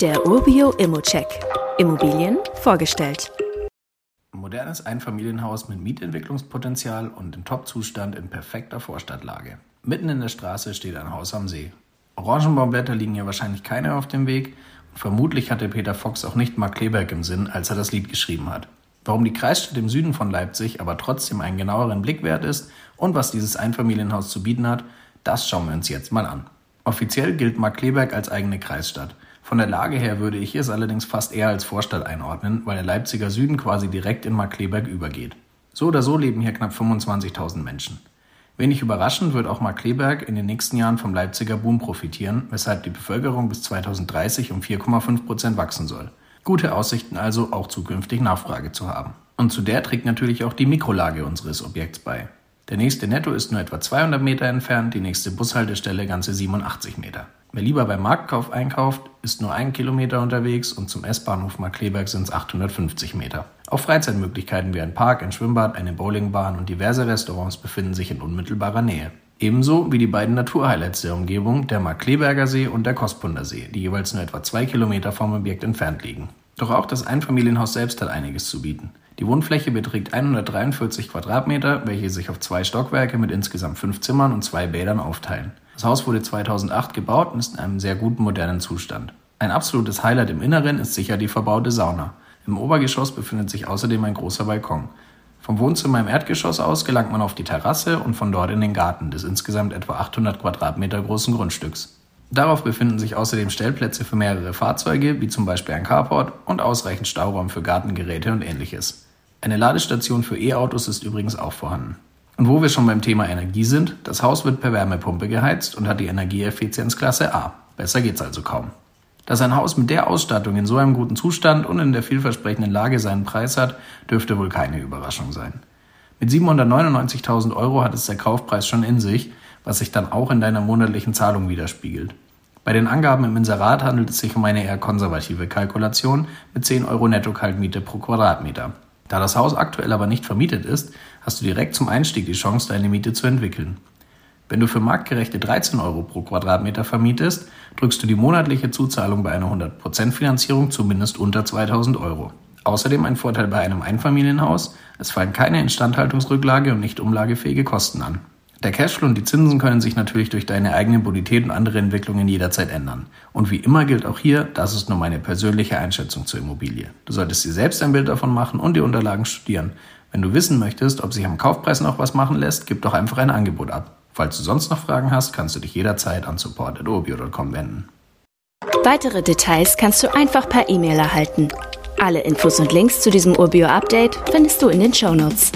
Der Urbio Immocheck. Immobilien vorgestellt. Modernes Einfamilienhaus mit Mietentwicklungspotenzial und in Top-Zustand in perfekter Vorstadtlage. Mitten in der Straße steht ein Haus am See. Orangenbaumblätter liegen hier wahrscheinlich keine auf dem Weg und vermutlich hatte Peter Fox auch nicht Mark Kleberg im Sinn, als er das Lied geschrieben hat. Warum die Kreisstadt im Süden von Leipzig aber trotzdem einen genaueren Blick wert ist und was dieses Einfamilienhaus zu bieten hat, das schauen wir uns jetzt mal an. Offiziell gilt Markkleeberg als eigene Kreisstadt. Von der Lage her würde ich es allerdings fast eher als Vorstadt einordnen, weil der Leipziger Süden quasi direkt in Markkleeberg übergeht. So oder so leben hier knapp 25.000 Menschen. Wenig überraschend wird auch Markkleeberg in den nächsten Jahren vom Leipziger Boom profitieren, weshalb die Bevölkerung bis 2030 um 4,5 Prozent wachsen soll. Gute Aussichten also, auch zukünftig Nachfrage zu haben. Und zu der trägt natürlich auch die Mikrolage unseres Objekts bei. Der nächste Netto ist nur etwa 200 Meter entfernt, die nächste Bushaltestelle ganze 87 Meter. Wer lieber beim Marktkauf einkauft, ist nur einen Kilometer unterwegs und zum S-Bahnhof Markkleeberg sind es 850 Meter. Auch Freizeitmöglichkeiten wie ein Park, ein Schwimmbad, eine Bowlingbahn und diverse Restaurants befinden sich in unmittelbarer Nähe. Ebenso wie die beiden Naturhighlights der Umgebung, der Markkleeberger See und der Kospunder See, die jeweils nur etwa zwei Kilometer vom Objekt entfernt liegen. Doch auch das Einfamilienhaus selbst hat einiges zu bieten. Die Wohnfläche beträgt 143 Quadratmeter, welche sich auf zwei Stockwerke mit insgesamt fünf Zimmern und zwei Bädern aufteilen. Das Haus wurde 2008 gebaut und ist in einem sehr guten modernen Zustand. Ein absolutes Highlight im Inneren ist sicher die verbaute Sauna. Im Obergeschoss befindet sich außerdem ein großer Balkon. Vom Wohnzimmer im Erdgeschoss aus gelangt man auf die Terrasse und von dort in den Garten des insgesamt etwa 800 Quadratmeter großen Grundstücks. Darauf befinden sich außerdem Stellplätze für mehrere Fahrzeuge, wie zum Beispiel ein Carport und ausreichend Stauraum für Gartengeräte und ähnliches. Eine Ladestation für E-Autos ist übrigens auch vorhanden. Und wo wir schon beim Thema Energie sind, das Haus wird per Wärmepumpe geheizt und hat die Energieeffizienzklasse A. Besser geht's also kaum. Dass ein Haus mit der Ausstattung in so einem guten Zustand und in der vielversprechenden Lage seinen Preis hat, dürfte wohl keine Überraschung sein. Mit 799.000 Euro hat es der Kaufpreis schon in sich, was sich dann auch in deiner monatlichen Zahlung widerspiegelt. Bei den Angaben im Inserat handelt es sich um eine eher konservative Kalkulation mit 10 Euro Netto-Kaltmiete pro Quadratmeter. Da das Haus aktuell aber nicht vermietet ist, hast du direkt zum Einstieg die Chance, deine Miete zu entwickeln. Wenn du für marktgerechte 13 Euro pro Quadratmeter vermietest, drückst du die monatliche Zuzahlung bei einer 100% Finanzierung zumindest unter 2000 Euro. Außerdem ein Vorteil bei einem Einfamilienhaus, es fallen keine Instandhaltungsrücklage und nicht umlagefähige Kosten an. Der Cashflow und die Zinsen können sich natürlich durch deine eigene Bonität und andere Entwicklungen jederzeit ändern. Und wie immer gilt auch hier, das ist nur meine persönliche Einschätzung zur Immobilie. Du solltest dir selbst ein Bild davon machen und die Unterlagen studieren. Wenn du wissen möchtest, ob sich am Kaufpreis noch was machen lässt, gib doch einfach ein Angebot ab. Falls du sonst noch Fragen hast, kannst du dich jederzeit an support.obio.com wenden. Weitere Details kannst du einfach per E-Mail erhalten. Alle Infos und Links zu diesem Urbio-Update findest du in den Show Notes.